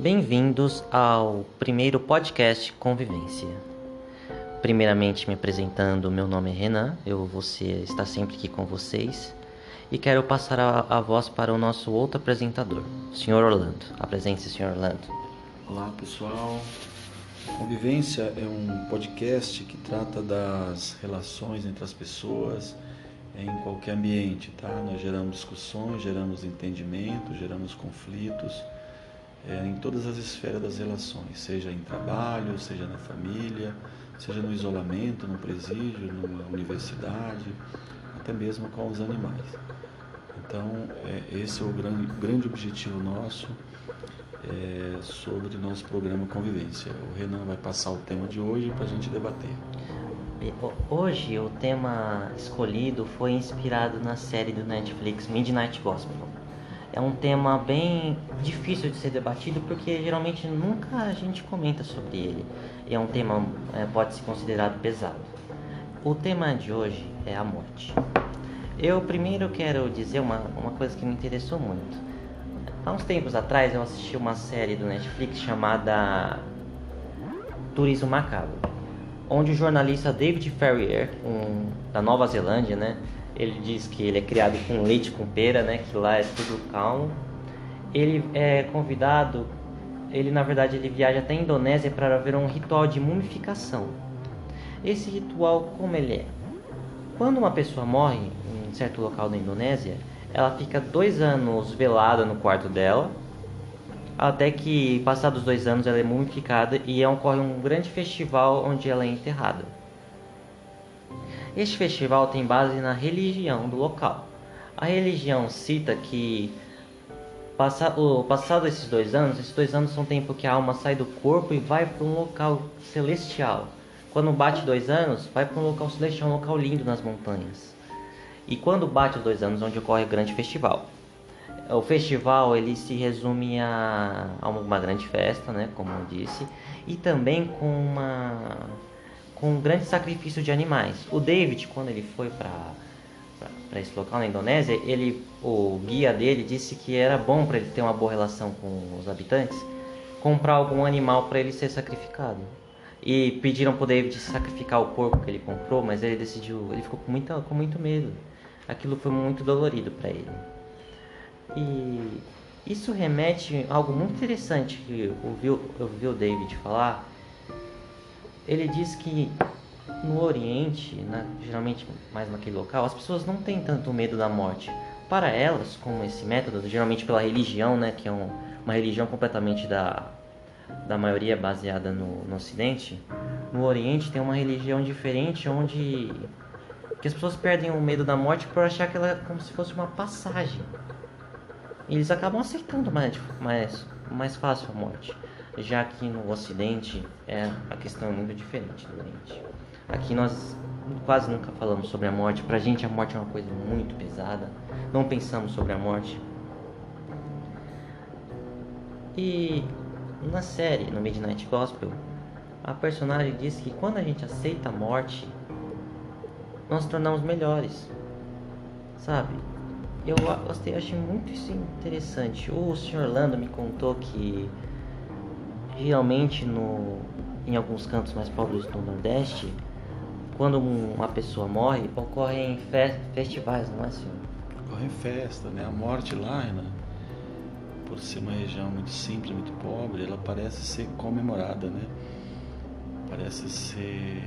Bem-vindos ao primeiro podcast Convivência. Primeiramente, me apresentando, meu nome é Renan, eu vou ser, estar sempre aqui com vocês e quero passar a, a voz para o nosso outro apresentador, o Sr. Orlando. Apresente-se, Sr. Orlando. Olá, pessoal. Convivência é um podcast que trata das relações entre as pessoas em qualquer ambiente, tá? Nós geramos discussões, geramos entendimento, geramos conflitos é, em todas as esferas das relações, seja em trabalho, seja na família, seja no isolamento, no presídio, numa universidade, até mesmo com os animais. Então, é, esse é o grande, grande objetivo nosso é, sobre nosso programa Convivência. O Renan vai passar o tema de hoje para a gente debater. Hoje o tema escolhido foi inspirado na série do Netflix Midnight Gospel é um tema bem difícil de ser debatido porque geralmente nunca a gente comenta sobre ele. É um tema é, pode ser considerado pesado. O tema de hoje é a morte. Eu primeiro quero dizer uma, uma coisa que me interessou muito. Há uns tempos atrás eu assisti uma série do Netflix chamada Turismo Macabro, onde o jornalista David Ferrier, um, da Nova Zelândia, né, ele diz que ele é criado com leite com pera, né? Que lá é tudo calmo. Ele é convidado, ele na verdade ele viaja até a Indonésia para ver um ritual de mumificação. Esse ritual como ele é? Quando uma pessoa morre em certo local da Indonésia, ela fica dois anos velada no quarto dela, até que passados dois anos ela é mumificada e ocorre um grande festival onde ela é enterrada. Este festival tem base na religião do local. A religião cita que passa, o passado esses dois anos, esses dois anos são tempo que a alma sai do corpo e vai para um local celestial. Quando bate dois anos, vai para um local celestial, um local lindo nas montanhas. E quando bate os dois anos, onde ocorre o grande festival. O festival ele se resume a, a uma grande festa, né, como eu disse, e também com uma com um grande sacrifício de animais. O David, quando ele foi para esse local na Indonésia, ele, o guia dele disse que era bom para ele ter uma boa relação com os habitantes, comprar algum animal para ele ser sacrificado. E pediram para o David sacrificar o porco que ele comprou, mas ele decidiu, ele ficou com, muita, com muito medo. Aquilo foi muito dolorido para ele. E isso remete a algo muito interessante que eu ouvi, eu ouvi o David falar, ele diz que no Oriente, né, geralmente mais naquele local, as pessoas não têm tanto medo da morte. Para elas, com esse método, geralmente pela religião, né, que é um, uma religião completamente da, da maioria baseada no, no Ocidente, no Oriente tem uma religião diferente onde que as pessoas perdem o medo da morte por achar que ela é como se fosse uma passagem. E eles acabam aceitando mais, mais, mais fácil a morte já que no Ocidente é a questão é muito diferente do Oriente. Aqui nós quase nunca falamos sobre a morte. Pra gente a morte é uma coisa muito pesada. Não pensamos sobre a morte. E na série, no Midnight Gospel, a personagem diz que quando a gente aceita a morte, nós tornamos melhores. Sabe? Eu gostei, achei muito isso interessante. O Sr. Lando me contou que Geralmente no, em alguns cantos mais pobres do Nordeste, quando uma pessoa morre, ocorrem fe festivais, não é senhor? Ocorrem festa, né? A morte lá, né? por ser uma região muito simples, muito pobre, ela parece ser comemorada, né? Parece ser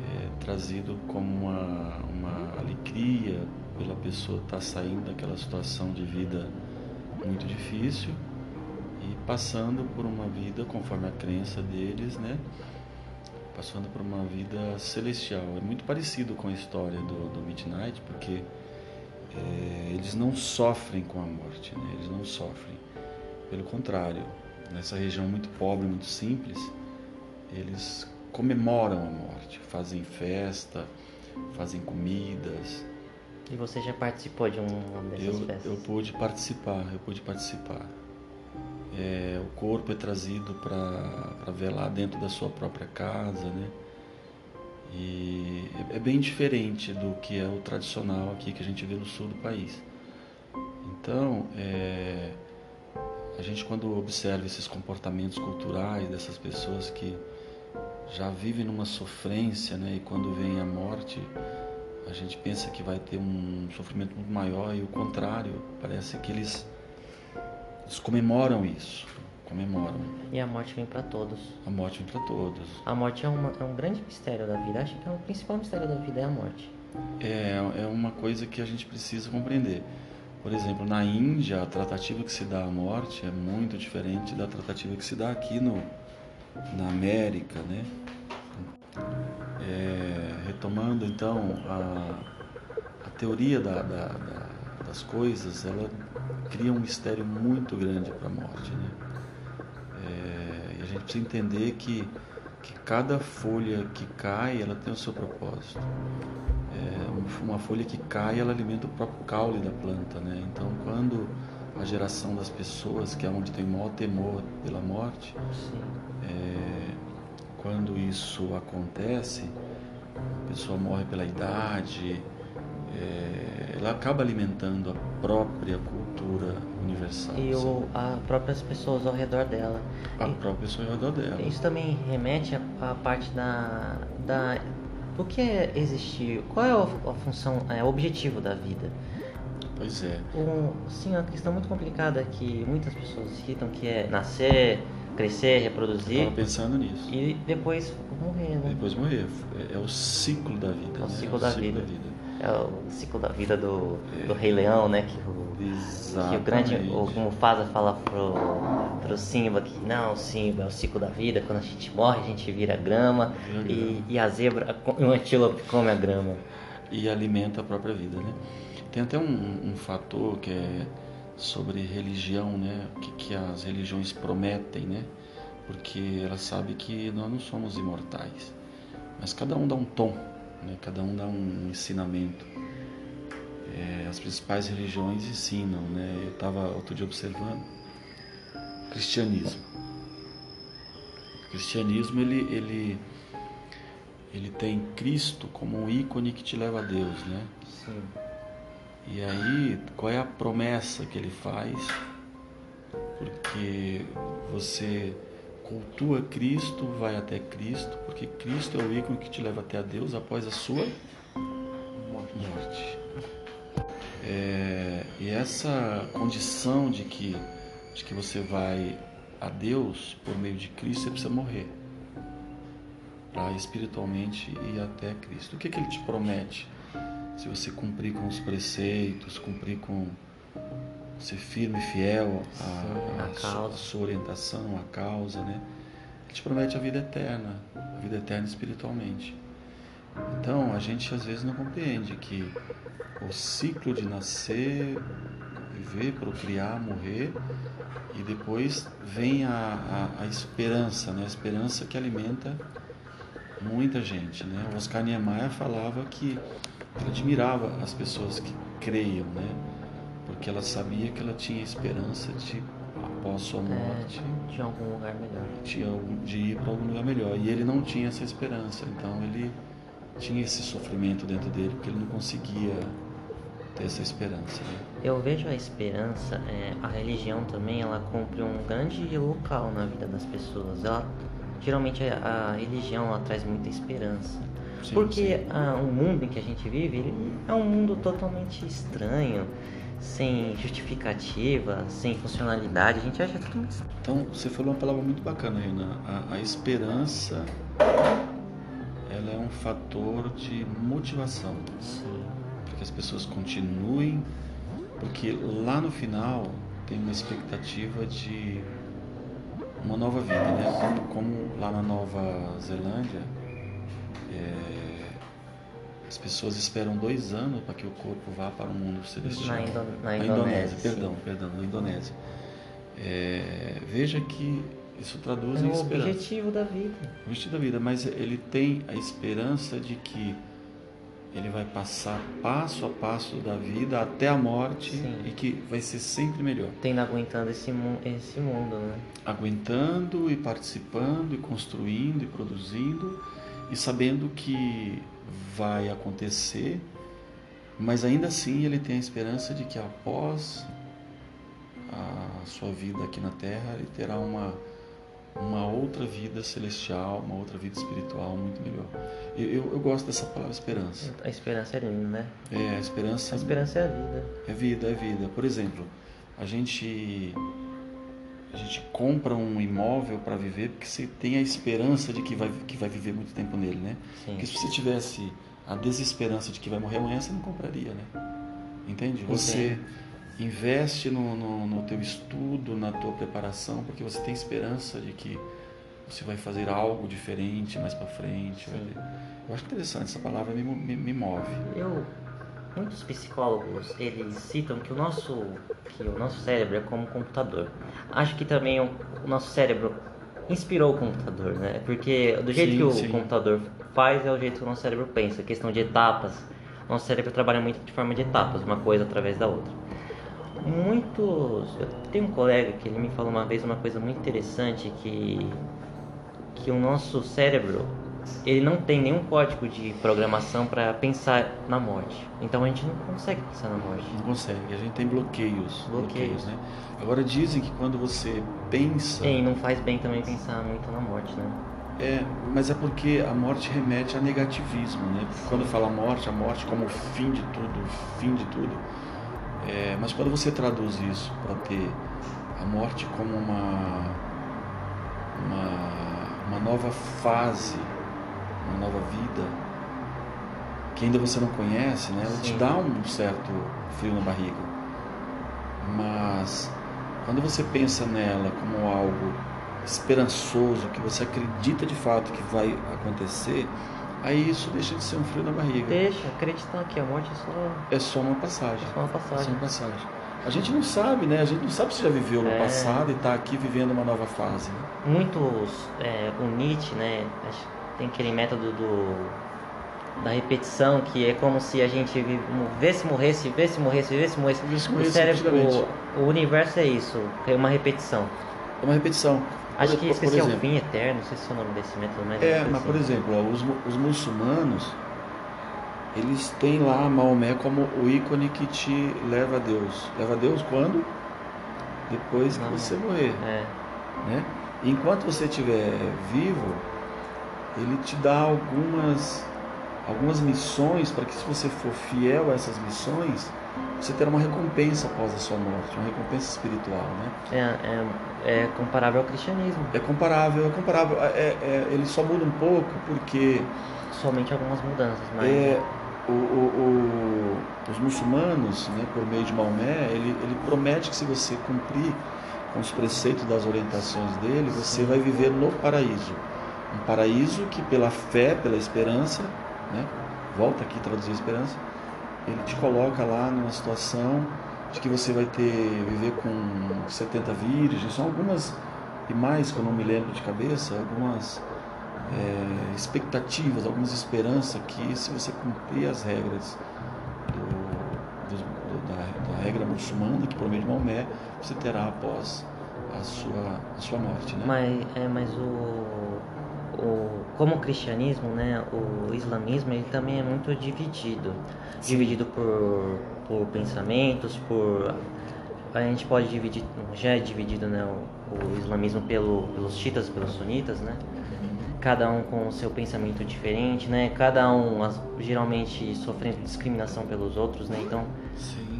é, trazido como uma, uma alegria pela pessoa estar tá saindo daquela situação de vida muito difícil e passando por uma vida conforme a crença deles, né? Passando por uma vida celestial. É muito parecido com a história do, do Midnight, porque é, eles não sofrem com a morte, né? Eles não sofrem. Pelo contrário, nessa região muito pobre, muito simples, eles comemoram a morte, fazem festa, fazem comidas. E você já participou de uma dessas eu, festas? Eu pude participar, eu pude participar é, o corpo é trazido para velar dentro da sua própria casa, né? E é, é bem diferente do que é o tradicional aqui que a gente vê no sul do país. Então, é, a gente quando observa esses comportamentos culturais dessas pessoas que já vivem numa sofrência, né? E quando vem a morte, a gente pensa que vai ter um sofrimento muito maior e o contrário, parece que eles, eles comemoram isso, comemoram. E a morte vem para todos. A morte vem para todos. A morte é, uma, é um grande mistério da vida. Acho que é o principal mistério da vida é a morte. É, é uma coisa que a gente precisa compreender. Por exemplo, na Índia, a tratativa que se dá à morte é muito diferente da tratativa que se dá aqui no, na América, né? É, retomando então a, a teoria da, da, da, das coisas, ela cria um mistério muito grande para a morte, né? É, e a gente precisa entender que, que cada folha que cai, ela tem o seu propósito. É, uma folha que cai, ela alimenta o próprio caule da planta, né? Então, quando a geração das pessoas, que é onde tem o maior temor pela morte, é, quando isso acontece, a pessoa morre pela idade, é, ela acaba alimentando a própria cultura universal. E o, as próprias pessoas ao redor dela. A e, própria pessoa ao redor dela. Isso também remete à parte da, da. O que é existir? Qual é a, a função, é, o objetivo da vida? Pois é. Um, sim, uma questão muito complicada que muitas pessoas citam, que é nascer, crescer, reproduzir. Eu pensando nisso. E depois morrer, né? Depois morrer. É, é o ciclo da vida. É o né? ciclo, é da, o ciclo vida. da vida. É o ciclo da vida do, do Rei Leão, né? Que o, Exatamente. que o grande, o, Mufasa fala pro, pro Simba que não, Simba é o ciclo da vida, quando a gente morre a gente vira grama e, e, a zebra, o antílope come a grama. E alimenta a própria vida, né? Tem até um, um fator que é sobre religião, né? O que, que as religiões prometem, né? Porque ela sabe que nós não somos imortais, mas cada um dá um tom, né? Cada um dá um ensinamento. É, as principais religiões ensinam, né? Eu estava outro dia observando o cristianismo. O cristianismo ele, ele ele tem Cristo como um ícone que te leva a Deus, né? Sim. E aí, qual é a promessa que ele faz? Porque você cultua Cristo, vai até Cristo, porque Cristo é o ícone que te leva até a Deus após a sua morte. É, e essa condição de que, de que você vai a Deus por meio de Cristo, você precisa morrer para espiritualmente ir até Cristo. O que, que ele te promete? se você cumprir com os preceitos, cumprir com ser firme e fiel à, sua, orientação, à causa, né? Ele te promete a vida eterna, a vida eterna espiritualmente. Então, a gente às vezes não compreende que o ciclo de nascer, viver, procriar, morrer, e depois vem a, a, a esperança, né? A esperança que alimenta muita gente, né? O Oscar Niemeyer falava que admirava as pessoas que creiam, né? Porque ela sabia que ela tinha esperança de, após sua é, morte, é, de algum lugar melhor. De, de ir para algum lugar melhor. E ele não tinha essa esperança, então ele tinha esse sofrimento dentro dele, porque ele não conseguia ter essa esperança. Né? Eu vejo a esperança, é, a religião também, ela cumpre um grande local na vida das pessoas. Ela, geralmente a, a religião ela traz muita esperança. Sim, Porque sim. Ah, o mundo em que a gente vive ele é um mundo totalmente estranho, sem justificativa, sem funcionalidade. A gente acha tudo muito Então, você falou uma palavra muito bacana, Renan. A, a esperança ela é um fator de motivação. Sim. Para que as pessoas continuem, porque lá no final tem uma expectativa de uma nova vida, né? Como lá na Nova Zelândia, é, as pessoas esperam dois anos para que o corpo vá para o mundo celestial. Na, Indo na Indonésia. Indonésia perdão, perdão, na Indonésia. É, veja que isso traduz é em esperança. o objetivo da vida. O objetivo da vida, mas ele tem a esperança de que ele vai passar passo a passo da vida até a morte Sim. e que vai ser sempre melhor. Tendo aguentando esse, mu esse mundo, né? Aguentando e participando e construindo e produzindo e sabendo que vai acontecer, mas ainda assim ele tem a esperança de que após a sua vida aqui na Terra, ele terá uma uma outra vida celestial, uma outra vida espiritual muito melhor. Eu, eu, eu, gosto dessa palavra esperança. A esperança é linda, né? É, a esperança. A esperança é a vida. É vida, é vida. Por exemplo, a gente a gente compra um imóvel para viver porque você tem a esperança de que vai que vai viver muito tempo nele, né? Sim. Porque se você tivesse a desesperança de que vai morrer amanhã, você não compraria, né? Entende? Você investe no, no, no teu estudo, na tua ter, porque você tem esperança de que você vai fazer algo diferente mais para frente. Eu acho interessante, essa palavra me, me, me, move. Eu, muitos psicólogos, eles citam que o nosso, que o nosso cérebro é como um computador. Acho que também o, o nosso cérebro inspirou o computador, né? Porque do jeito sim, que o sim. computador faz é o jeito que o nosso cérebro pensa, questão de etapas. Nosso cérebro trabalha muito de forma de etapas, uma coisa através da outra muitos. Eu tenho um colega que ele me falou uma vez uma coisa muito interessante que que o nosso cérebro ele não tem nenhum código de programação para pensar na morte. Então a gente não consegue pensar na morte. Não consegue. A gente tem bloqueios. Bloqueios, bloqueios né? Agora dizem que quando você pensa. E não faz bem também pensar muito na morte, né? É, mas é porque a morte remete a negativismo, né? Quando fala morte, a morte como o fim de tudo, o fim de tudo é, mas quando você traduz isso para ter a morte como uma, uma, uma nova fase, uma nova vida, que ainda você não conhece, né? ela te dá um certo frio na barriga. Mas quando você pensa nela como algo esperançoso, que você acredita de fato que vai acontecer, aí isso deixa de ser um frio na barriga. Deixa, acreditar que a morte é só. É só uma passagem. É só uma passagem. É só uma passagem. A gente não sabe, né? A gente não sabe se já viveu no é... passado e está aqui vivendo uma nova fase. Né? Muitos, é, o Nietzsche, né? Tem aquele método do da repetição, que é como se a gente vivesse, morresse, vivesse, morresse, vivesse, morresse. Vivesse, morresse o cérebro, o, o universo é isso, é uma repetição. É uma repetição. Acho por, que esqueci o fim eterno, não sei se é o nome desse método, mas. É, mas por exemplo, ó, os, os muçulmanos, eles têm lá Maomé como o ícone que te leva a Deus. Leva a Deus quando? Depois que não, você morrer. É. Né? enquanto você estiver vivo, ele te dá algumas, algumas missões para que se você for fiel a essas missões, você terá uma recompensa após a sua morte, uma recompensa espiritual, né? É, é, é comparável ao cristianismo. É comparável, é comparável. É, é, ele só muda um pouco porque... Somente algumas mudanças, mas... É, o, o, o, os muçulmanos, né, por meio de Maomé, ele, ele promete que se você cumprir com os preceitos das orientações dele, você Sim. vai viver no paraíso. Um paraíso que pela fé, pela esperança, né, volta aqui traduzir esperança, ele te coloca lá numa situação de que você vai ter viver com 70 virgens, são algumas e mais que eu não me lembro de cabeça, algumas é, expectativas, algumas esperanças que se você cumprir as regras do, do, do, da, da, regra muçulmana que promete Maomé, você terá após a sua, a sua morte. Né? Mas, é, mas o o, como o cristianismo, né, o islamismo, ele também é muito dividido. Sim. Dividido por, por pensamentos, por... A gente pode dividir, já é dividido né, o, o islamismo pelo, pelos chiitas, pelos sunitas, né? Cada um com o seu pensamento diferente, né? Cada um geralmente sofrendo discriminação pelos outros, né? Então,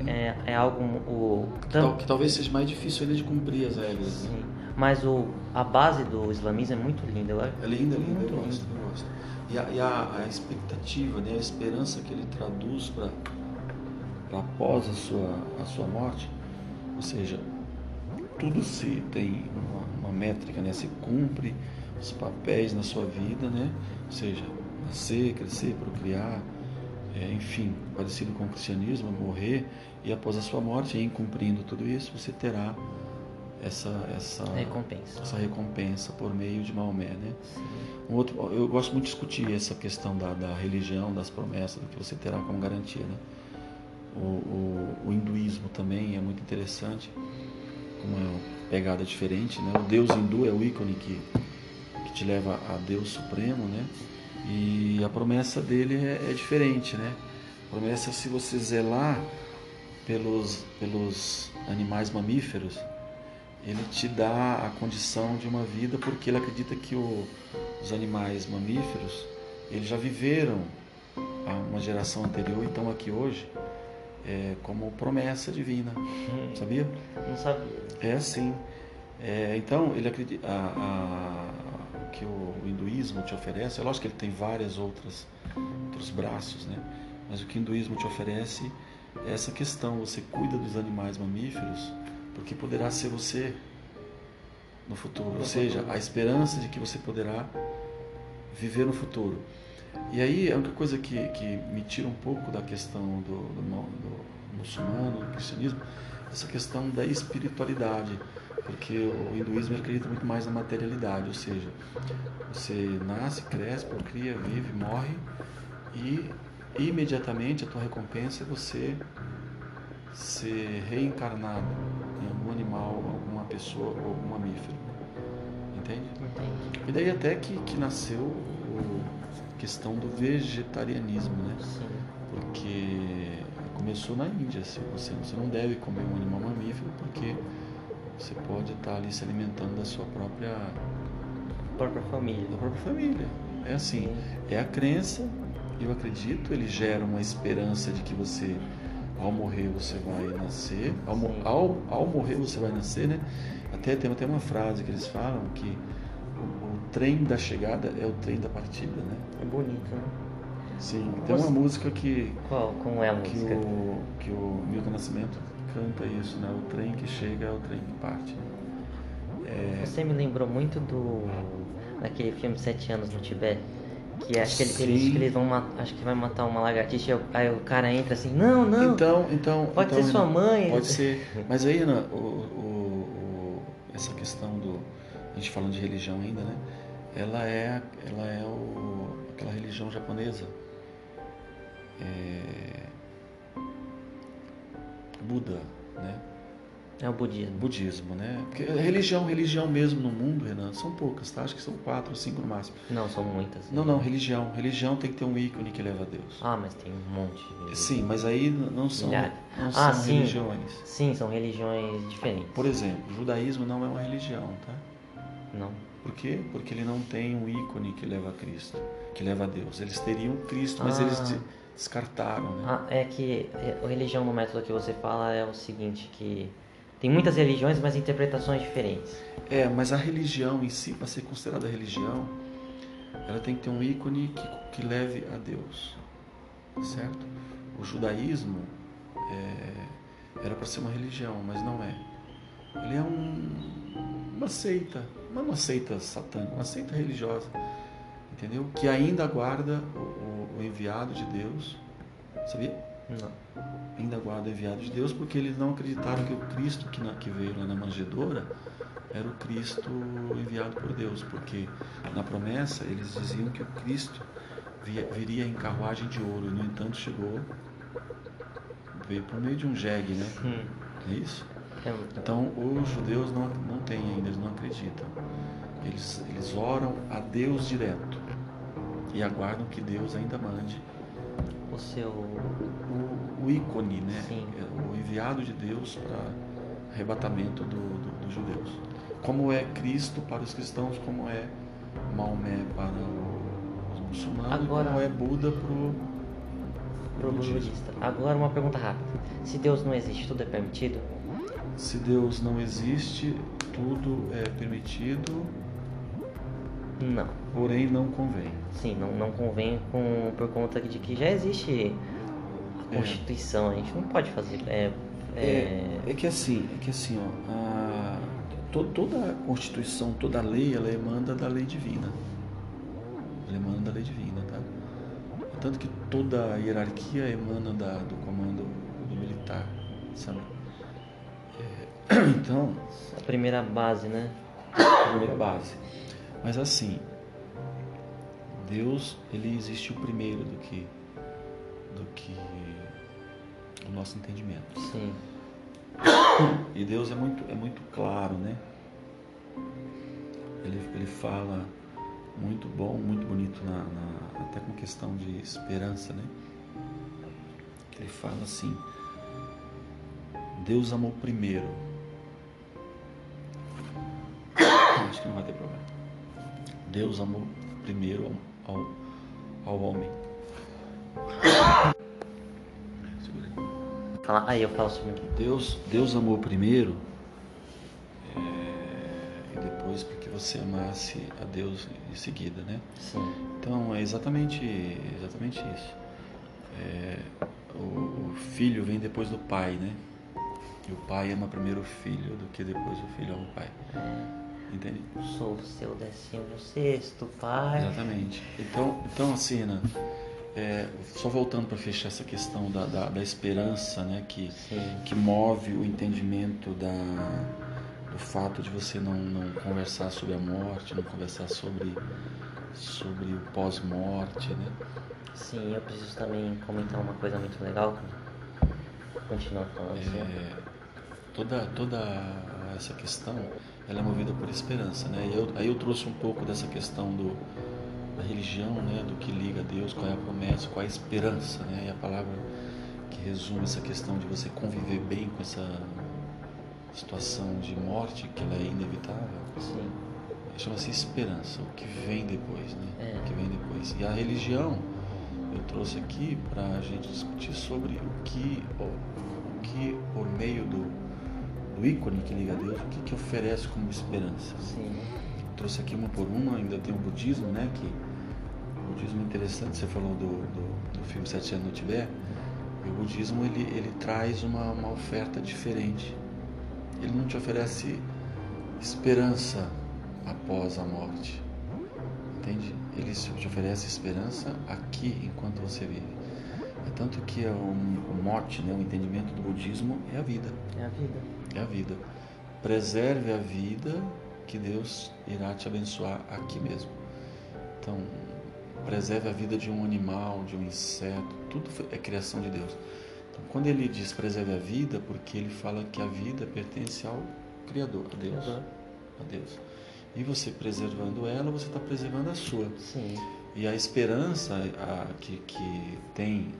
é, é algo... O, que, que talvez seja mais difícil ainda de cumprir as regras. Sim. Né? Mas o, a base do islamismo é muito linda. Eu, é linda, linda, eu gosto, eu gosto. E, a, e a, a, expectativa, né, a esperança que ele traduz para após a sua, a sua morte, ou seja, tudo se tem uma, uma métrica, né, se cumpre os papéis na sua vida, né, ou seja, nascer, crescer, procriar, é, enfim, parecido com o cristianismo, morrer, e após a sua morte, em cumprindo tudo isso, você terá essa essa recompensa, essa recompensa por meio de Maomé, né? Um outro, eu gosto muito de discutir essa questão da, da religião, das promessas, do que você terá como garantia, né? O, o, o hinduísmo também é muito interessante, uma pegada diferente, né? O Deus hindu é o ícone que que te leva a Deus Supremo, né? E a promessa dele é, é diferente, né? A promessa é se você zelar pelos pelos animais mamíferos ele te dá a condição de uma vida porque ele acredita que o, os animais mamíferos eles já viveram uma geração anterior e estão aqui hoje é, como promessa divina, hum. sabia? Não sabia. É assim. É, então ele acredita a, a, que o, hinduísmo te oferece. É lógico que ele tem várias outras outros braços, né? Mas o que o hinduísmo te oferece é essa questão. Você cuida dos animais mamíferos porque poderá ser você no futuro, ou seja, a esperança de que você poderá viver no futuro. E aí a única coisa que, que me tira um pouco da questão do, do, do muçulmano, do cristianismo, essa questão da espiritualidade, porque o hinduísmo acredita muito mais na materialidade, ou seja, você nasce, cresce, procria, vive, morre e imediatamente a tua recompensa é você ser reencarnado em algum animal, alguma pessoa ou algum mamífero. Entende? Entendi. E daí até que, que nasceu a questão do vegetarianismo, né? Sim. Porque começou na Índia. Assim, você, você não deve comer um animal mamífero porque você pode estar ali se alimentando da sua própria própria família. Da própria família. É assim, Sim. é a crença, eu acredito, ele gera uma esperança de que você ao morrer você vai nascer, ao, ao, ao morrer você vai nascer, né? Até tem até uma frase que eles falam que o, o, trem da chegada é o trem da partida, né? É bonito, né? Sim, tem uma música que. Qual? Como é a que música? O, que o Milton Nascimento canta isso, né? O trem que chega é o trem que parte. É... Você me lembrou muito do. daquele filme Sete Anos no Tibete que acho que, ele, eles, que eles vão acho que vai matar uma lagartixa aí o cara entra assim não não então então pode então, ser sua mãe pode ser mas aí Ana, o, o, o, essa questão do a gente falando de religião ainda né ela é ela é o, aquela religião japonesa é, Buda né é o budismo. Budismo, né? Porque religião, religião mesmo no mundo, Renan, são poucas, tá? Acho que são quatro ou cinco no máximo. Não, são muitas. Não, não, religião. Religião tem que ter um ícone que leva a Deus. Ah, mas tem um monte. De... Sim, mas aí não são, não ah, são sim. religiões. Sim, são religiões diferentes. Por exemplo, o judaísmo não é uma religião, tá? Não. Por quê? Porque ele não tem um ícone que leva a Cristo, que leva a Deus. Eles teriam Cristo, mas ah. eles descartaram, né? Ah, é que é, a religião no método que você fala é o seguinte, que tem muitas religiões, mas interpretações diferentes. É, mas a religião em si, para ser considerada religião, ela tem que ter um ícone que, que leve a Deus, certo? O judaísmo é, era para ser uma religião, mas não é. Ele é um, uma seita, não uma seita satânica, uma seita religiosa, entendeu? Que ainda aguarda o, o, o enviado de Deus, sabia? Não ainda guarda enviado de Deus, porque eles não acreditaram que o Cristo que, na, que veio lá na manjedoura era o Cristo enviado por Deus, porque na promessa eles diziam que o Cristo via, viria em carruagem de ouro, e no entanto chegou, veio por meio de um jegue, né? Hum. É isso? É então os judeus não, não têm ainda, eles não acreditam. Eles, eles oram a Deus direto e aguardam que Deus ainda mande o seu. O, o ícone, né? Sim. É o enviado de Deus para arrebatamento do, do, dos judeus. Como é Cristo para os cristãos, como é Maomé para os muçulmanos, Agora, como é Buda para o pro budista. Agora uma pergunta rápida. Se Deus não existe, tudo é permitido? Se Deus não existe, tudo é permitido. Não. Porém, não convém. Sim, não, não convém com, por conta de que já existe a é. Constituição. É. A gente não pode fazer. É, é... é, é que assim, é que assim, ó, a, to, toda a Constituição, toda a lei, ela emana da lei divina. Ela emana da lei divina, tá? Tanto que toda a hierarquia emana da, do comando do militar, sabe? É, então. A primeira base, né? A primeira base. Mas assim, Deus ele existe o primeiro do que do que o nosso entendimento. Sim. E Deus é muito é muito claro, né? Ele, ele fala muito bom, muito bonito na, na até com questão de esperança, né? Ele fala assim: Deus amou primeiro acho que não vai ter problema. Deus amou primeiro ao, ao, homem. Fala, aí eu falo sobre Deus, Deus amou primeiro é, e depois para que você amasse a Deus em seguida, né? Sim. Então é exatamente, exatamente isso. É, o, o filho vem depois do pai, né? E o pai ama primeiro o filho do que depois o filho ama o pai. Entende? Sou o seu décimo sexto pai. Exatamente. Então, então assim, né? É, só voltando para fechar essa questão da, da, da esperança, né, que, que move o entendimento da, do fato de você não, não conversar sobre a morte, não conversar sobre, sobre o pós-morte, né? Sim, eu preciso também comentar uma coisa muito legal. Continua falando. É, toda, toda essa questão, ela é movida por esperança, né? E eu, aí eu trouxe um pouco dessa questão do da religião, né, do que liga a Deus, qual é a promessa, qual é a esperança, né, e a palavra que resume essa questão de você conviver bem com essa situação de morte, que ela é inevitável. Sim. Chama-se esperança, o que vem depois, né? É. O que vem depois. E a religião, eu trouxe aqui para a gente discutir sobre o que, o, o que por meio do, do ícone que liga a Deus, o que, que oferece como esperança. Sim. Trouxe aqui uma por uma, ainda tem o budismo, né? Que budismo interessante, você falou do, do, do filme Sete Anos no Tibete, e o budismo ele, ele traz uma, uma oferta diferente. Ele não te oferece esperança após a morte, entende? Ele te oferece esperança aqui enquanto você vive. É tanto que é um, o mote, né, o entendimento do budismo é a vida. É a vida. É a vida. Preserve a vida que Deus irá te abençoar aqui mesmo. Então, preserve a vida de um animal, de um inseto, tudo é criação de Deus. Então, quando ele diz preserve a vida, porque ele fala que a vida pertence ao Criador, a Deus. Uhum. A Deus. E você preservando ela, você está preservando a sua. Sim. E a esperança a, que, que tem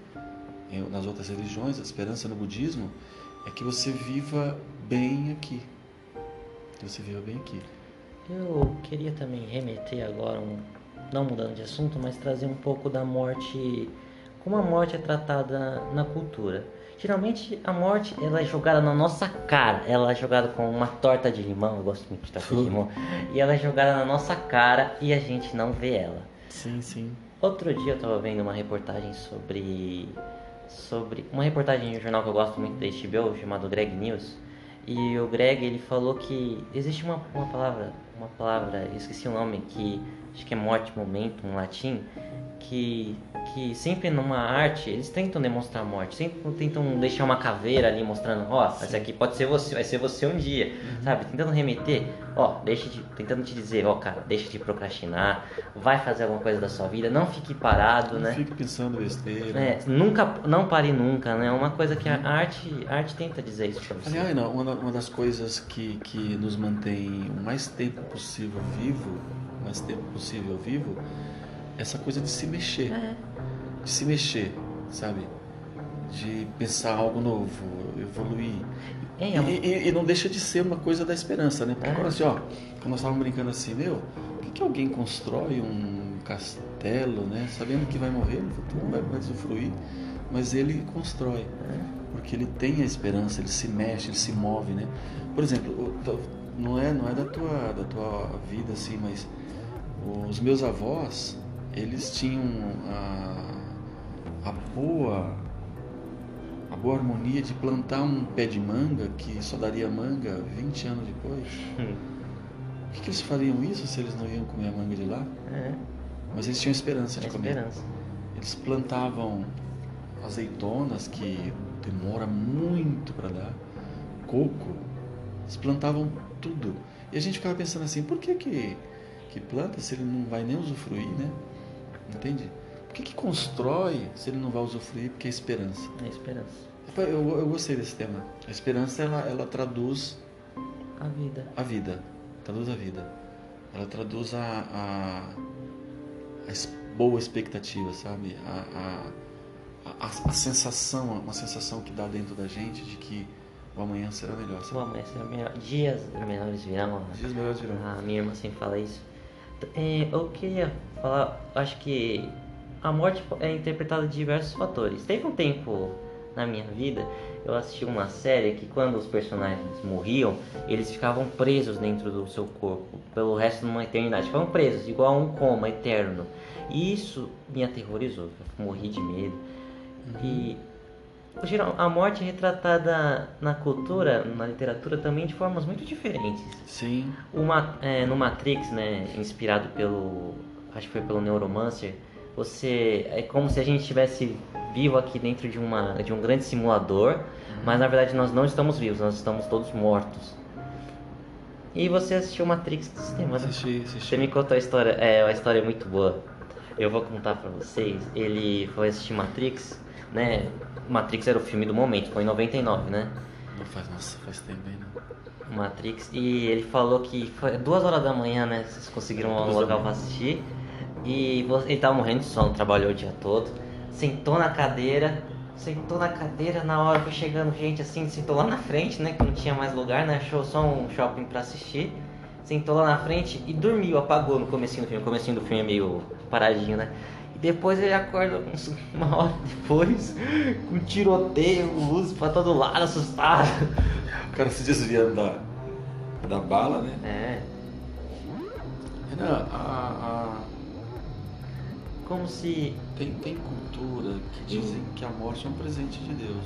nas outras religiões, a esperança no budismo, é que você viva bem aqui. Você viva bem aqui. Eu queria também remeter agora, um, não mudando de assunto, mas trazer um pouco da morte, como a morte é tratada na cultura. Geralmente a morte ela é jogada na nossa cara, ela é jogada com uma torta de limão, eu gosto muito de torta de limão, e ela é jogada na nossa cara e a gente não vê ela. Sim, sim. Outro dia eu estava vendo uma reportagem sobre sobre uma reportagem de um jornal que eu gosto muito da HBO chamado Greg News e o Greg ele falou que existe uma, uma palavra uma palavra, esqueci o nome, que acho que é morte momento em latim, que, que sempre numa arte eles tentam demonstrar morte, sempre tentam deixar uma caveira ali mostrando, ó, oh, esse aqui pode ser você, vai ser você um dia, uhum. sabe? Tentando remeter, ó, oh, deixa de, tentando te dizer, ó, oh, cara, deixa de procrastinar, vai fazer alguma coisa da sua vida, não fique parado, não né? Fique pensando besteira. É, nunca, não pare nunca, né? Uma coisa que a arte, a arte tenta dizer isso pra você. Aliás, não, uma, das coisas que, que nos mantém o mais tempo possível vivo, mais tempo possível vivo, essa coisa de se mexer. É. De se mexer, sabe? De pensar algo novo, evoluir. É, é e, e, e, não deixa de ser uma coisa da esperança, né? Porque é. agora assim, ó, quando nós estávamos brincando assim, meu, por que, que alguém constrói um castelo, né? Sabendo que vai morrer no futuro, vai, vai usufruir, mas ele constrói. É. Porque ele tem a esperança, ele se mexe, ele se move, né? Por exemplo, não é, não é da tua, da tua vida assim, mas os meus avós, eles tinham a, a boa a boa harmonia de plantar um pé de manga que só daria manga 20 anos depois. Hum. Por que, que, eles fariam isso se eles não iam comer a manga de lá? É. Mas eles tinham esperança de é comer. Esperança. Eles plantavam azeitonas que demora muito para dar, coco, eles plantavam tudo. E a gente ficava pensando assim, por que que, que planta se ele não vai nem usufruir, né? Entende? Por que, que constrói se ele não vai usufruir? Porque é esperança. É esperança. Eu, eu gostei desse tema. A esperança, ela, ela traduz... A vida. A vida. Traduz a vida. Ela traduz a, a, a boa expectativa, sabe? A, a, a, a sensação, uma sensação que dá dentro da gente de que O amanhã será melhor. O Sabe? amanhã será melhor. Dias melhores virão. Dias melhores virão. A minha irmã sempre fala isso. É, eu queria falar, acho que a morte é interpretada de diversos fatores. Teve um tempo na minha vida, eu assisti uma série que quando os personagens morriam, eles ficavam presos dentro do seu corpo pelo resto de uma eternidade. Ficavam presos, igual a um coma eterno. E isso me aterrorizou, eu morri de medo. E geral, a morte é retratada na cultura, na literatura também de formas muito diferentes. Sim. Uma, é, no Matrix, né, inspirado pelo, acho que foi pelo Neuromancer, você é como se a gente estivesse vivo aqui dentro de uma de um grande simulador, mas na verdade nós não estamos vivos, nós estamos todos mortos. E você assistiu Matrix essa semana? Assisti, assisti. Você me contou a história, é uma história muito boa. Eu vou contar pra vocês. Ele foi assistir Matrix, né? Matrix era o filme do momento, foi em 99, né? Não faz, nossa, faz tempo aí, né? Matrix e ele falou que foi duas horas da manhã, né? Vocês conseguiram um local pra assistir. E ele tava morrendo de sono, trabalhou o dia todo. Sentou na cadeira, sentou na cadeira, na hora foi chegando gente assim, sentou lá na frente, né? Que não tinha mais lugar, né? Achou só um shopping pra assistir. Sentou lá na frente e dormiu, apagou no comecinho do filme. O comecinho do filme é meio paradinho, né? E depois ele acorda uma hora depois, com tiroteio, luz pra todo lado, assustado. O cara se desviando da, da bala, né? É. Renan, a, a- Como se. tem, tem cultura que dizem que a morte é um presente de Deus.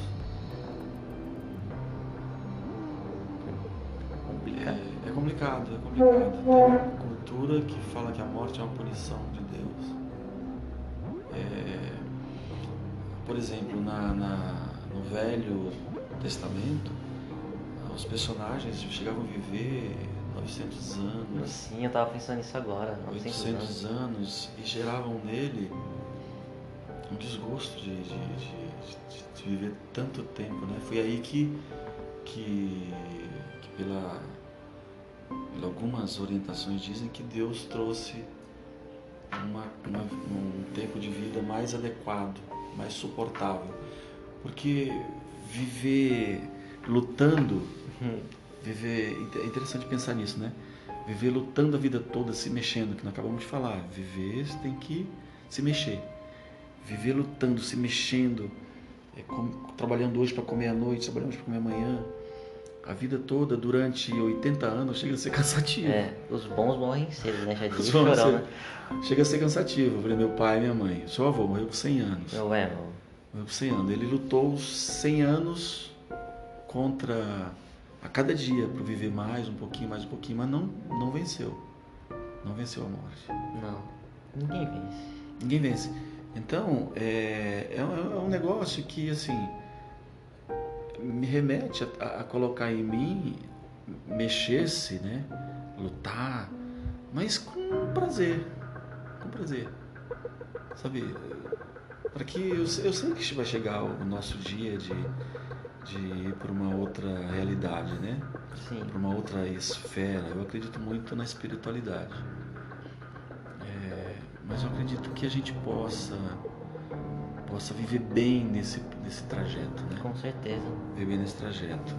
Complicado. É, é complicado, é complicado. Tem cultura que fala que a morte é uma punição de Deus. É, por exemplo, na, na- no Velho Testamento, os personagens chegavam a viver 900 anos, Sim, eu tava pensando nisso agora. 900 anos. 800 anos e geravam nele um desgosto de, de, de- de- de viver tanto tempo, né? Foi aí que, que, que pela, pela algumas orientações dizem que Deus trouxe uma, uma- um tempo de vida mais adequado, mais suportável, porque viver lutando Hum, Viver. É interessante pensar nisso, né? Viver lutando a vida toda, se mexendo, que nós acabamos de falar. Viver você tem que se mexer. Viver lutando, se mexendo, é, com- trabalhando hoje para comer à noite, trabalhando hoje para comer amanhã. A vida toda, durante 80 anos, chega a ser cansativo. É, os bons morrem cedo, né? Já Os chorão, morrem né? Chega a ser cansativo. Eu falei, meu pai e minha mãe. Seu avô morreu com 100 anos. Meu, é, meu. Morreu com 100 anos. Ele lutou 100 anos contra a cada dia para viver mais um pouquinho, mais um pouquinho, mas não, não venceu. Não venceu a morte. Não. Ninguém vence. Ninguém vence. Então, é, é, um- é um negócio que, assim, me remete a, a colocar em mim, mexer-se, né? Lutar, mas com prazer. Com prazer. Sabe? Para que eu, eu sei que vai chegar o nosso dia de, de ir para uma outra realidade, né? Sim. para uma outra esfera. Eu acredito muito na espiritualidade. É, mas eu acredito que a gente possa possa viver bem nesse, nesse trajeto, né? Com certeza. Viver nesse trajeto.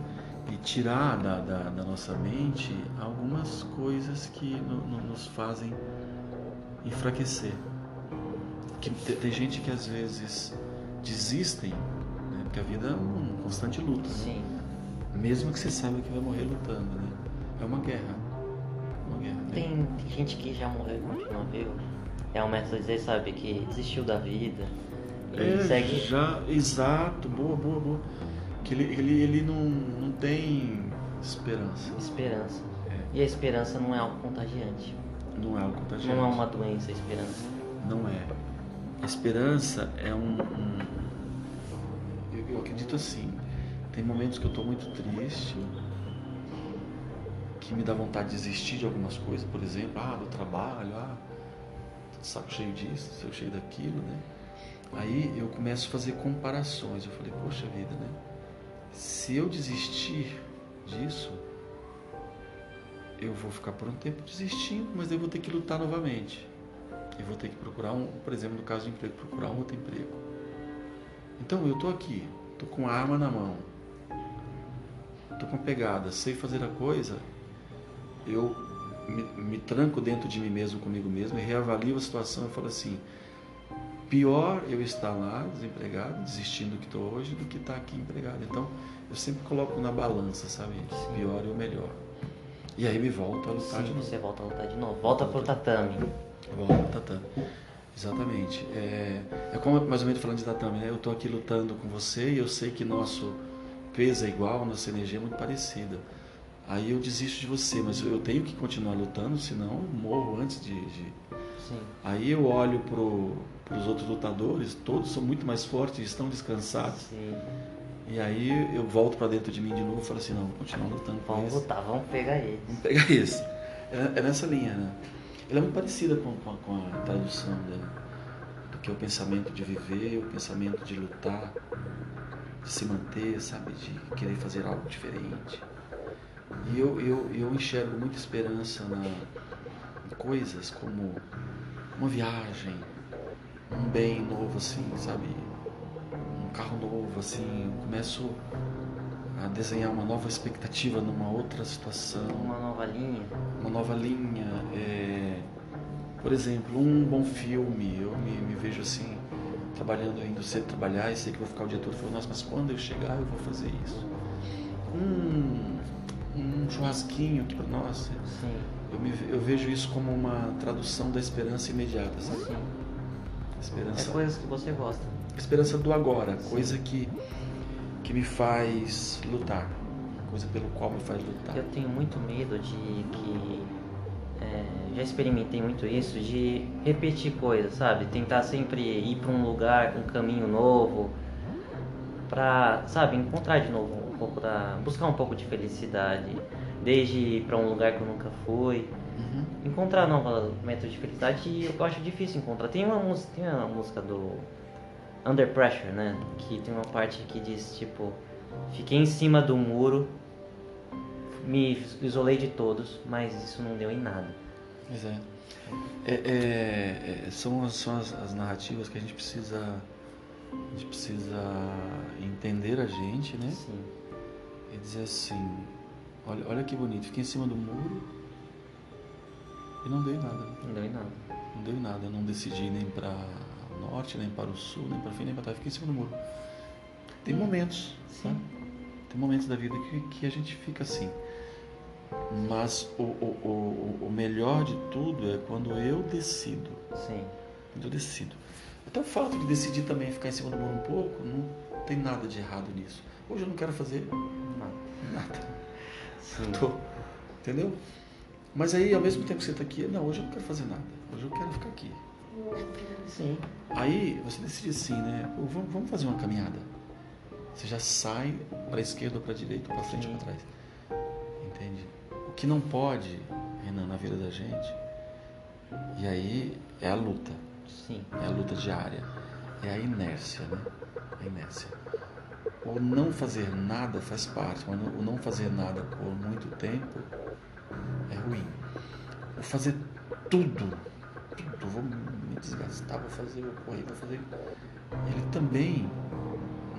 E tirar da, da, da nossa mente algumas coisas que no- no- nos fazem enfraquecer. Que te- tem gente que às vezes desistem, né? porque a vida é um constante luta. Né? Sim. Mesmo que você saiba que vai morrer lutando, né? É uma guerra. Uma guerra. né? Tem gente que já morreu e continua vivo. É um método de dizer, sabe, que desistiu da vida. É, segue. já, exato, boa, boa, boa. Que ele, ele, ele não, não tem esperança. Esperança. É. E a esperança não é algo contagiante. Não é algo contagiante. Não é uma doença, a esperança. Não é. A esperança é um. um- eu, acredito assim. Tem momentos que eu estou muito triste, que me dá vontade de desistir de algumas coisas, por exemplo, ah, do trabalho, ah, saco cheio disso, saco cheio daquilo, né? Aí eu começo a fazer comparações. Eu falei, poxa vida, né? Se eu desistir disso, eu vou ficar por um tempo desistindo, mas eu vou ter que lutar novamente. E vou ter que procurar um, por exemplo, no caso de emprego, procurar um outro emprego. Então eu tô aqui, tô com a arma na mão. tô com pegada, sei fazer a coisa, eu me, me tranco dentro de mim mesmo, comigo mesmo, e reavalio a situação e falo assim: pior eu estar lá desempregado, desistindo do que estou hoje, do que estar aqui empregado. Então, eu sempre coloco na balança, sabe? Sim. Pior e o melhor. E aí me volto a lutar Sim, de novo. você volta a lutar de novo. Volta pro tatame. Volta pro tatame. Exatamente. É, é como mais ou menos falando de tatame, né? Eu estou aqui lutando com você e eu sei que nosso peso é igual, nossa energia é muito parecida. Aí eu desisto de você, mas eu tenho que continuar lutando, senão eu morro antes de. de... Aí eu olho para os outros lutadores, todos são muito mais fortes, estão descansados. Sim. E aí eu volto para dentro de mim de novo e falo assim, não, vou continuar lutando com Vamos lutar, vamos pegar eles. Vamos pegar esse. É, é, nessa linha, né? Ela é muito parecida com, com, com a tradução do que é o pensamento de viver, o pensamento de lutar, de se manter, sabe? De querer fazer algo diferente. E eu, eu, eu enxergo muita esperança na, em coisas como uma viagem, um bem novo assim, sabe? carro novo, assim, eu começo a desenhar uma nova expectativa numa outra situação. Uma nova linha. Uma nova linha. É... Por exemplo, um bom filme, eu me, me vejo assim, trabalhando, indo cedo trabalhar e sei que vou ficar o dia todo falando, nossa, mas quando eu chegar eu vou fazer isso. Um, um churrasquinho aqui para nós. Eu, me, eu vejo isso como uma tradução da esperança imediata, sabe? Sim. Esperança. É coisas que você gosta esperança do agora, coisa que, que me faz lutar, coisa pelo qual me faz lutar. Eu tenho muito medo de que. É, já experimentei muito isso, de repetir coisas, sabe? Tentar sempre ir para um lugar, um caminho novo, para, sabe, encontrar de novo um pouco da. buscar um pouco de felicidade, desde ir para um lugar que eu nunca fui. Uhum. Encontrar novos métodos de felicidade eu acho difícil encontrar. Tem uma, tem uma música do Under Pressure, né? Que tem uma parte que diz tipo: Fiquei em cima do muro, me isolei de todos, mas isso não deu em nada. Pois é. é, é, é são as, são as, as, narrativas que a gente precisa. A gente precisa entender a gente, né? Sim. E dizer assim: olha, olha que bonito, fiquei em cima do muro e não deu em nada. Não deu em nada. Não deu em nada, eu não decidi nem pra norte, nem para o sul, nem para frente, nem para trás. Fica em cima do muro. Tem momentos, Sim. Tem momentos da vida que, que a gente fica assim. Mas o, o, o, o melhor de tudo é quando eu decido. Sim. Quando eu decido. Até o fato de decidir também ficar em cima do muro um pouco, não tem nada de errado nisso. Hoje eu não quero fazer nada. nada. Sim. Tô, entendeu? Mas aí, ao mesmo tempo que você está aqui, não, hoje eu não quero fazer nada. Hoje eu quero ficar aqui. Sim. Aí você decide assim, né? Pô, vamos fazer uma caminhada. Você já sai para a esquerda ou para a direita, para frente ou para trás. Entende? O que não pode, Renan, na vida da gente, e aí é a luta. Sim. É a luta diária. É a inércia, né? A inércia. O não fazer nada faz parte, mas o não fazer nada por muito tempo é ruim. O fazer tudo eu vou me desgastar, vou fazer, vou correr, vou fazer. Ele também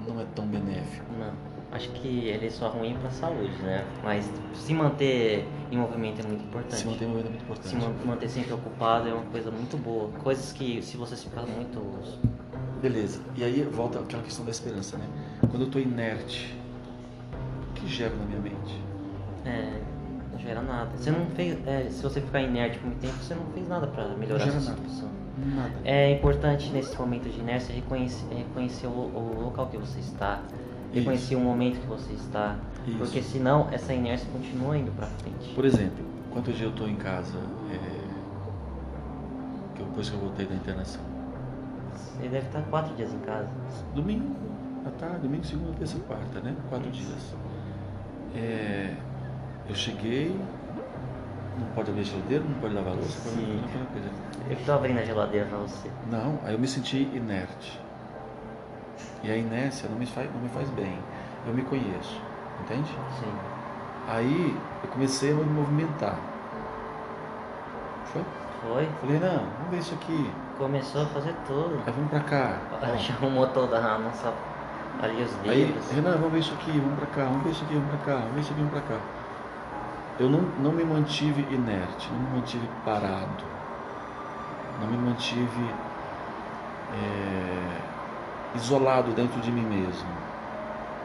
não é tão benéfico. Não. Acho que ele é só ruim para a saúde, né? Mas se manter em movimento é muito importante. Se manter em movimento é muito importante. Se manter sempre ocupado é uma coisa muito boa. Coisas que, se você ficar muito. Beleza. E aí volta aquela questão da esperança, né? Quando eu estou inerte, o que gera na minha mente? É, gera nada. Você não fez, é, se você ficar inerte por muito tempo, você não fez nada para melhorar a situação. Nada. É importante nesse momento de inércia reconhecer, reconhecer o, o local que você está, reconhecer Isso. o momento que você está, Isso. porque senão essa inércia continua indo para frente. Por exemplo, quantos dias eu estou em casa é, depois que eu voltei da internação? Você deve estar quatro dias em casa. Domingo, à tarde, domingo, segunda, terça, quarta, né? Quatro dias. É, eu cheguei, não pode abrir a geladeira, não pode lavar a louça, pode coisa. Eu estou abrindo a geladeira para você. Não, aí eu me senti inerte. E a inércia não me faz, não me faz bem. Eu me conheço, entende? Sim. Aí eu comecei a me movimentar. Foi? Foi. Falei, não, vamos ver isso aqui. Começou a fazer tudo. Aí vamos pra cá. Já arrumou toda a nossa Ali os Aí, livros. Renan, vamos ver isso aqui, vamos pra cá, vamos ver isso aqui, vamos pra cá, vamos ver isso aqui, vamos pra cá. Eu não, não me mantive inerte, não me mantive parado, não me mantive é, isolado dentro de mim mesmo,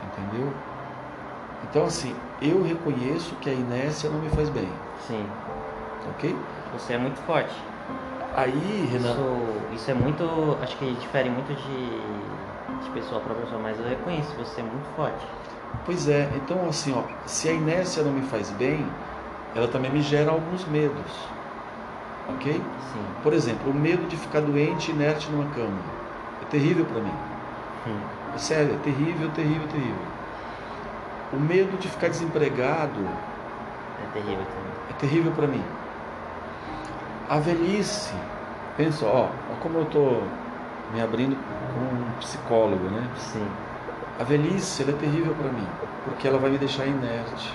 entendeu? Então, assim, eu reconheço que a inércia não me faz bem, Sim. ok? Você é muito forte. Aí, Renan, Isso, isso é muito. Acho que difere muito de, de pessoa para pessoa, mas eu reconheço, você é muito forte. Pois é, então assim, ó, se a inércia não me faz bem, ela também me gera alguns medos. Ok? Sim. Por exemplo, o medo de ficar doente inerte numa cama. É terrível para mim. Hum. É sério, é terrível, terrível, terrível. O medo de ficar desempregado É terrível também. é terrível para mim. A velhice, pensa, ó, ó como eu tô me abrindo como um psicólogo, né? Sim. A velhice ela é terrível para mim, porque ela vai me deixar inerte.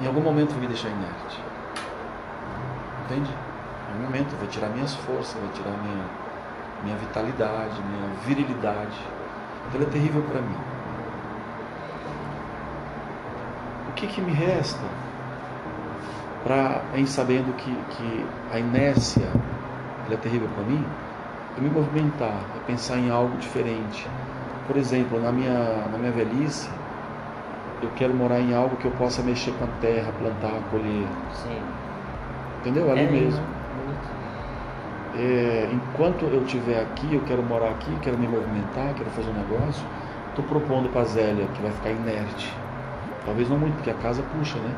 Em algum momento vai me deixar inerte. Entende? Em algum momento vai tirar minhas forças, vai tirar minha, minha vitalidade, minha virilidade. Então ela é terrível para mim. O que, que me resta para, em sabendo que, que a inércia é terrível para mim? É me movimentar, é pensar em algo diferente. Por exemplo, na minha, na minha velhice, eu quero morar em algo que eu possa mexer com a terra, plantar, colher. Sim. Entendeu? Ali é mesmo. muito. É, enquanto eu estiver aqui, eu quero morar aqui, quero me movimentar, quero fazer um negócio, estou propondo para a Zélia, que vai ficar inerte. Talvez não muito, porque a casa puxa, né?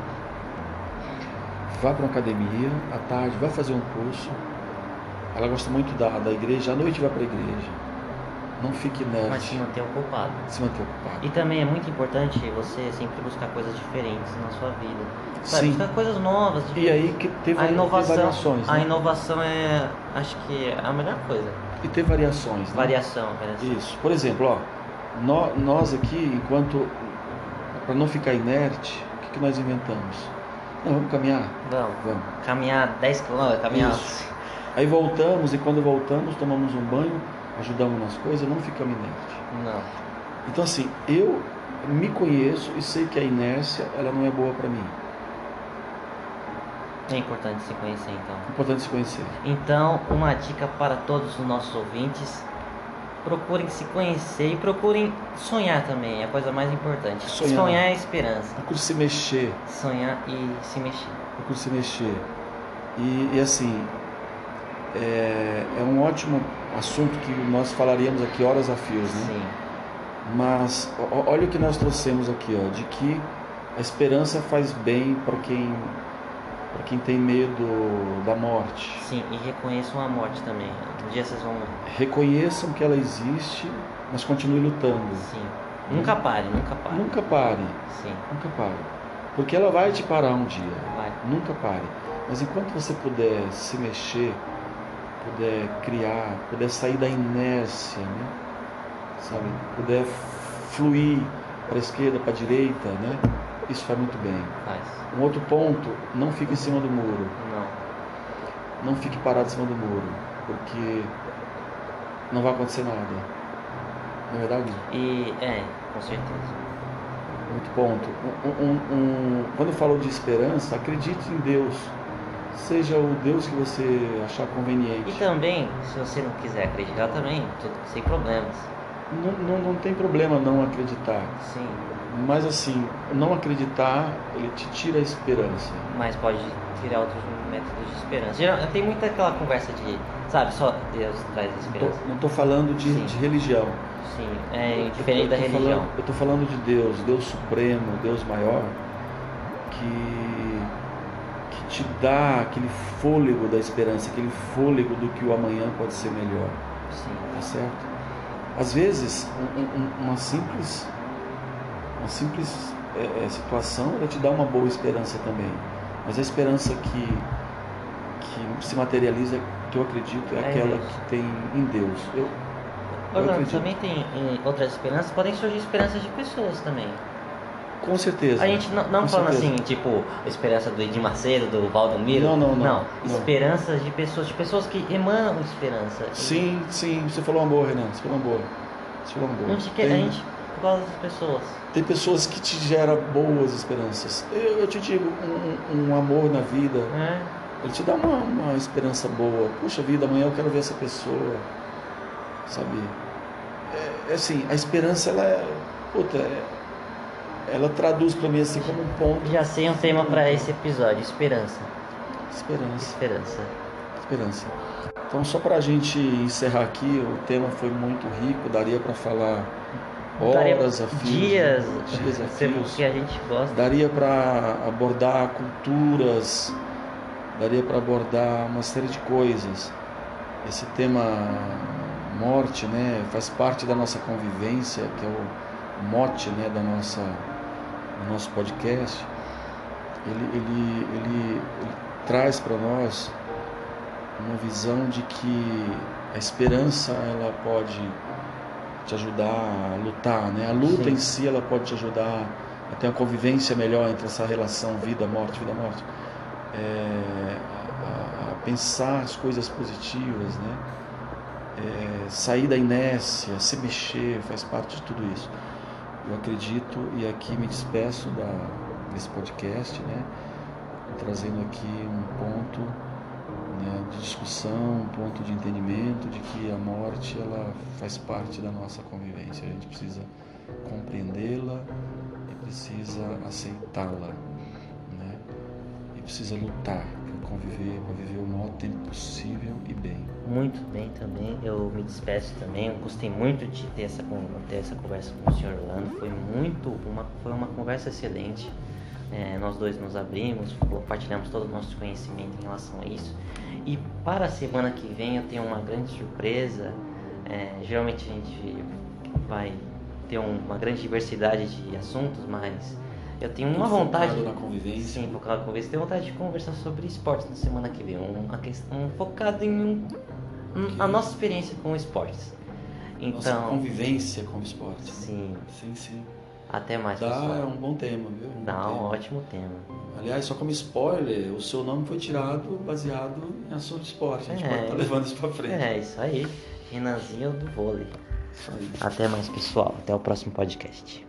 Vá para uma academia, à tarde, vai fazer um curso. Ela gosta muito da, da igreja, à noite vai para a igreja. Não fique inerte. Mas se manter ocupado. se manter ocupado. E também é muito importante você sempre buscar coisas diferentes na sua vida. Sabe? Sim. Buscar coisas novas. E aí que teve, a inovação, variações. a Né? inovação é, acho que é a melhor coisa. E ter variações. Né? Variação, variação. Isso. Por exemplo, ó, nó- nós aqui, enquanto. Para não ficar inerte, o que, que nós inventamos? Não, vamos caminhar? Vamos. Vamos. Caminhar 10 km, caminhar. Isso. Aí voltamos e quando voltamos, tomamos um banho, ajudamos nas coisas, não ficamos inertes. Não. Então assim, eu me conheço e sei que a inércia ela não é boa para mim. É importante se conhecer então. Importante se conhecer. Então, uma dica para todos os nossos ouvintes: procurem se conhecer e procurem sonhar também, é a coisa mais importante. Sonhar. é esperança. Procure se mexer, Sonhar e se mexer. procure se mexer. E, e assim, é, é um ótimo assunto que nós falaríamos aqui horas a fios, né? Sim. Mas olha o que nós trouxemos aqui, ó, de que a esperança faz bem para quem para quem tem medo da morte. Sim, e reconheçam a morte também. Um dia vocês vão. Reconheçam que ela existe, mas continue lutando. Sim. Nunca pare, nunca pare. Nunca pare, Sim, nunca pare. Porque ela vai te parar um dia. vai. Nunca pare. Mas enquanto você puder se mexer, puder criar, puder sair da inércia, né? Sabe? Puder fluir para a esquerda, para a direita, né? Isso faz muito bem. Faz. Um outro ponto, não fique em cima do muro. Não. Não fique parado em cima do muro, porque não vai acontecer nada. Não é verdade? E é, com certeza. Muito ponto. Um- um- um- quando eu falo de esperança, acredite em Deus. Seja o Deus que você achar conveniente. E também, se você não quiser acreditar também, tudo sem problemas. Não, não, não tem problema não acreditar. Sim. Mas assim, não acreditar, ele te tira a esperança. Mas pode tirar outros métodos de esperança. Geral, tem muita aquela conversa de, sabe, só Deus traz esperança. não tô falando de, de religião. Sim, é Eu diferente tô- da tô religião. falando- eu tô falando de Deus, Deus supremo, Deus maior, que, que te dá aquele fôlego da esperança, aquele fôlego do que o amanhã pode ser melhor. Sim. Tá certo? Às vezes, um- um- uma simples, uma simples é, é, situação ela te dá uma boa esperança também. Mas a esperança que, que se materializa, que eu acredito, é É aquela Deus. que tem em Deus. Eu, Orlando, também tem eh, outras esperanças, podem surgir esperanças de pessoas também. Com certeza. A gente não, não Com falando certeza. assim, tipo, esperança do Edir Macedo, do Valdomiro. Não, não, não. Não. esperanças de pessoas, de pessoas que emanam esperança. Sim, sim, você falou uma boa, Renan. Você falou uma boa. Você falou uma A boa. gente, quer- a Tem- gente causa das pessoas. Tem pessoas que te geram boas esperanças. Eu, eu te digo, um, um, amor na vida, é. ele te dá uma, uma esperança boa. Puxa vida, amanhã eu quero ver essa pessoa, sabe? É, é assim, a esperança, ela é, puta, é, ela traduz para mim assim como um ponto. Já sei um tema para esse episódio, esperança. Esperança. Esperança. Esperança. Então, só para a gente encerrar aqui, o tema foi muito rico, daria para falar horas a fio, dias, dias a fios, que a gente gosta. Daria para abordar culturas, daria para abordar uma série de coisas. Esse tema morte, né, faz parte da nossa convivência, que é o mote, né, da nossa do nosso podcast. Ele, ele, ele, ele traz para nós uma visão de que a esperança ela pode te ajudar a lutar, né? A luta Sim. em si ela pode te ajudar a ter uma convivência melhor entre essa relação vida-morte, vida-morte. É, a, a, pensar as coisas positivas, né? É, sair da inércia, se mexer, faz parte de tudo isso. Eu acredito e aqui me despeço da, desse podcast, né? Trazendo aqui um ponto né, de discussão, um ponto de entendimento de que a morte ela faz parte da nossa convivência. A gente precisa compreendê-la e precisa aceitá-la, né? E precisa lutar para conviver, para viver o maior tempo possível e bem. Muito bem também. Eu me despeço também. Eu gostei muito de ter essa, ter essa conversa com o senhor Orlando. Foi muito uma foi uma conversa excelente. É, nós dois nos abrimos, compartilhamos todo o nosso conhecimento em relação a isso. E para a semana que vem eu tenho uma grande surpresa. É, geralmente a gente vai ter uma grande diversidade de assuntos, mas eu tenho uma vontade. na convivência. Sim, focado na convivência. Tenho vontade de conversar sobre esportes na semana que vem. Uma questão um, focado em um. A nossa experiência com esportes. Então, nossa convivência com esportes. Sim. Sim, sim. Até mais, Dá, pessoal. É um bom tema, viu? Um Dá um ótimo tema. Aliás, só como spoiler, o seu nome foi tirado baseado em assunto de esporte. A gente é, pode estar tá levando isso para frente. É, isso aí. Renanzinho do vôlei. Isso aí. Até mais, pessoal. Até o próximo podcast.